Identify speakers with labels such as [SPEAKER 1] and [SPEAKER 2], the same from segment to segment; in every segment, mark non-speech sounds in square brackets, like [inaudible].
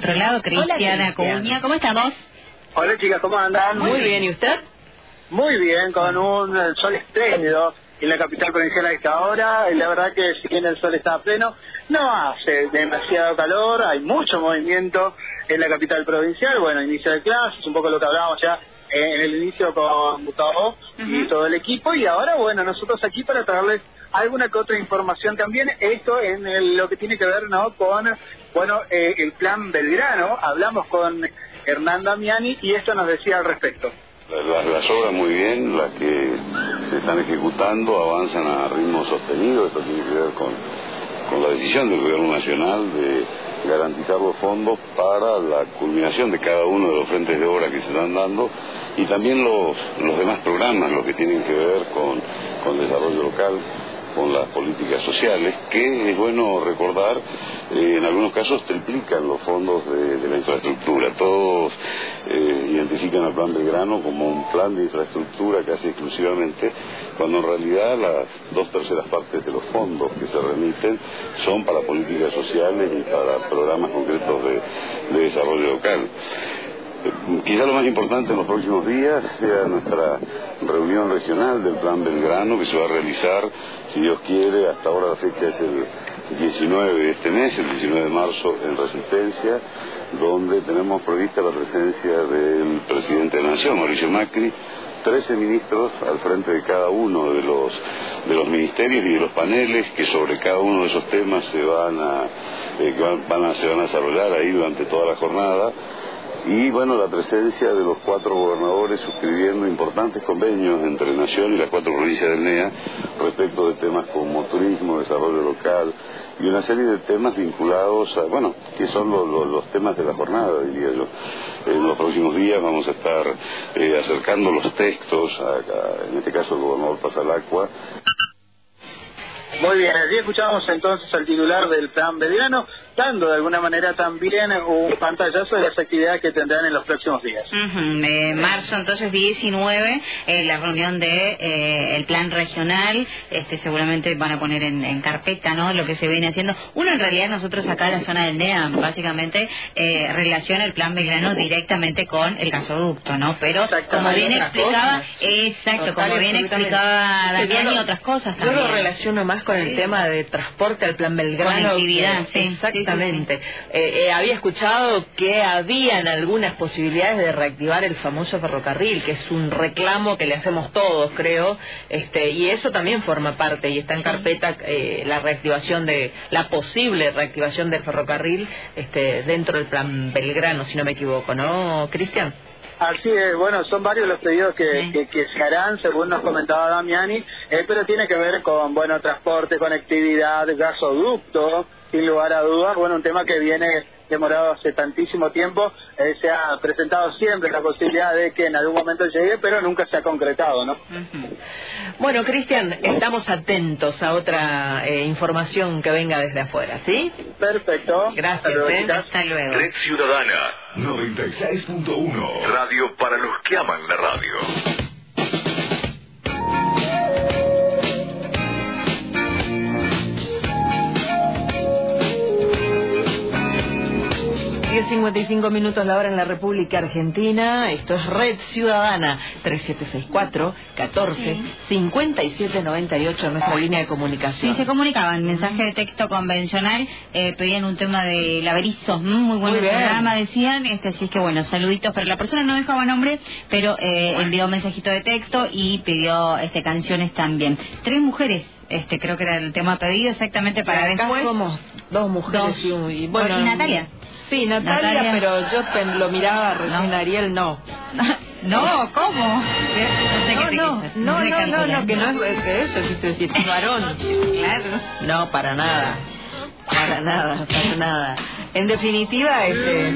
[SPEAKER 1] otro lado, Cristiana Acuña. ¿Cómo estamos?
[SPEAKER 2] Hola chicas, ¿cómo andan?
[SPEAKER 1] Muy bien, ¿y usted?
[SPEAKER 2] Muy bien, con un sol espléndido en la capital provincial a esta hora. Y la verdad que si bien el sol está a pleno, no hace demasiado calor, hay mucho movimiento en la capital provincial. Bueno, inicio de clases, un poco lo que hablábamos ya en el inicio con Gustavo y todo el equipo. Y ahora, bueno, nosotros aquí para traerles alguna que otra información también. Esto en lo que tiene que ver ¿no? con bueno eh, el plan Belgrano. Hablamos con Hernán Damiani y esto nos decía al respecto.
[SPEAKER 3] Las, las, obras muy bien, las que se están ejecutando avanzan a ritmo sostenido. Esto tiene que ver con, con la decisión del Gobierno Nacional de garantizar los fondos para la culminación de cada uno de los frentes de obra que se están dando y también los, los demás programas, los que tienen que ver con, con desarrollo local con las políticas sociales, que es bueno recordar, eh, en algunos casos triplican los fondos de, la infraestructura. Todos eh, identifican al Plan Belgrano como un plan de infraestructura casi exclusivamente, cuando en realidad las dos terceras partes de los fondos que se remiten son para políticas sociales y para programas concretos de, de desarrollo local. Quizá lo más importante en los próximos días sea nuestra reunión regional del Plan Belgrano que se va a realizar, si Dios quiere, hasta ahora la fecha es el 19 de este mes, el 19 de marzo en Resistencia, donde tenemos prevista la presencia del presidente de la Nación, Mauricio Macri, 13 ministros al frente de cada uno de los, de los ministerios y de los paneles que sobre cada uno de esos temas se van a, eh, a, se van a desarrollar ahí durante toda la jornada y bueno, la presencia de los cuatro gobernadores suscribiendo importantes convenios entre Nación y las cuatro provincias del NEA respecto de temas como turismo, desarrollo local y una serie de temas vinculados a, bueno, que son los temas de la jornada, diría yo. En los próximos días vamos a estar eh, acercando los textos, en este caso el gobernador Pasalacua,
[SPEAKER 2] muy bien, allí escuchamos entonces al titular del plan Belgrano, dando de alguna manera también un pantallazo de las actividades que tendrán en los próximos días.
[SPEAKER 1] Uh marzo entonces 19, eh, la reunión de eh, el plan regional, este seguramente van a poner en, carpeta no lo que se viene haciendo. Uno en realidad nosotros acá en la zona del NEA básicamente eh, relaciona el plan Belgrano directamente con el gasoducto, ¿no? Pero como bien explicaba, exacto, como bien explicaba Damián y otras cosas también.
[SPEAKER 4] Yo lo relaciono más con el tema de transporte al plan Belgrano.
[SPEAKER 1] Conectividad, sí.
[SPEAKER 4] Exactamente. Eh, eh, había escuchado que habían algunas posibilidades de reactivar el famoso ferrocarril, que es un reclamo que le hacemos todos, creo, este, y eso también forma parte y está en carpeta eh, la reactivación de, la posible reactivación del ferrocarril este, dentro del plan Belgrano, si no me equivoco, ¿no, Cristian?
[SPEAKER 2] Así es, bueno, son varios los pedidos que, que, se harán, según nos comentaba Damiani, eh, pero tiene que ver con, bueno, transporte, conectividad, gasoducto, sin lugar a dudas, bueno, un tema que viene demorado hace tantísimo tiempo, eh, se ha presentado siempre la posibilidad de que en algún momento llegue, pero nunca se ha concretado, ¿no?
[SPEAKER 4] Bueno, Cristian, estamos atentos a otra eh, información que venga desde afuera, ¿sí?
[SPEAKER 2] Perfecto.
[SPEAKER 4] Gracias,
[SPEAKER 1] ¿eh? Hasta luego.
[SPEAKER 5] Red Ciudadana 96.1 Radio para los que aman la radio.
[SPEAKER 4] 55 minutos la hora en la República Argentina. Esto es Red Ciudadana 3764 14 57 98 nuestra línea de comunicación.
[SPEAKER 1] Sí, se comunicaban, mensaje de texto convencional, eh, pedían un tema de laberizos, muy buen programa, decían, este, así es que bueno, saluditos, pero la persona no dejaba nombre, pero eh, envió un mensajito de texto y pidió este canciones también. Tres mujeres este creo que era el tema pedido exactamente para después.
[SPEAKER 4] somos dos mujeres
[SPEAKER 1] y, bueno, y Natalia.
[SPEAKER 4] Sí, Natalia, pero yo lo miraba recién Ariel, no. [laughs]
[SPEAKER 1] no, ¿cómo?
[SPEAKER 4] No, no, no, no, no, que no es que eso, quise decir, varón. [laughs]
[SPEAKER 1] Claro.
[SPEAKER 4] No, para nada. Para nada, para nada. En definitiva, este,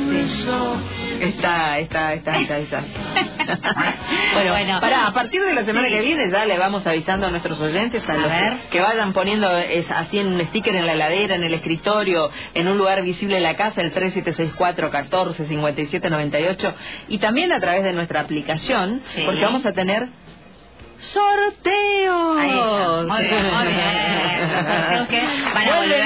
[SPEAKER 4] está, está, está, está, está. [laughs] bueno, bueno, para, a partir de la semana que viene ya le vamos avisando a nuestros oyentes a, los Que, vayan poniendo es, así en un sticker en la heladera, en el escritorio, en un lugar visible en la casa, el 3764 14 57 98 y también a través de nuestra aplicación, porque vamos a tener sorteos.
[SPEAKER 1] Ahí está. Muy bien, muy bien. [laughs] Sorteos que van a volver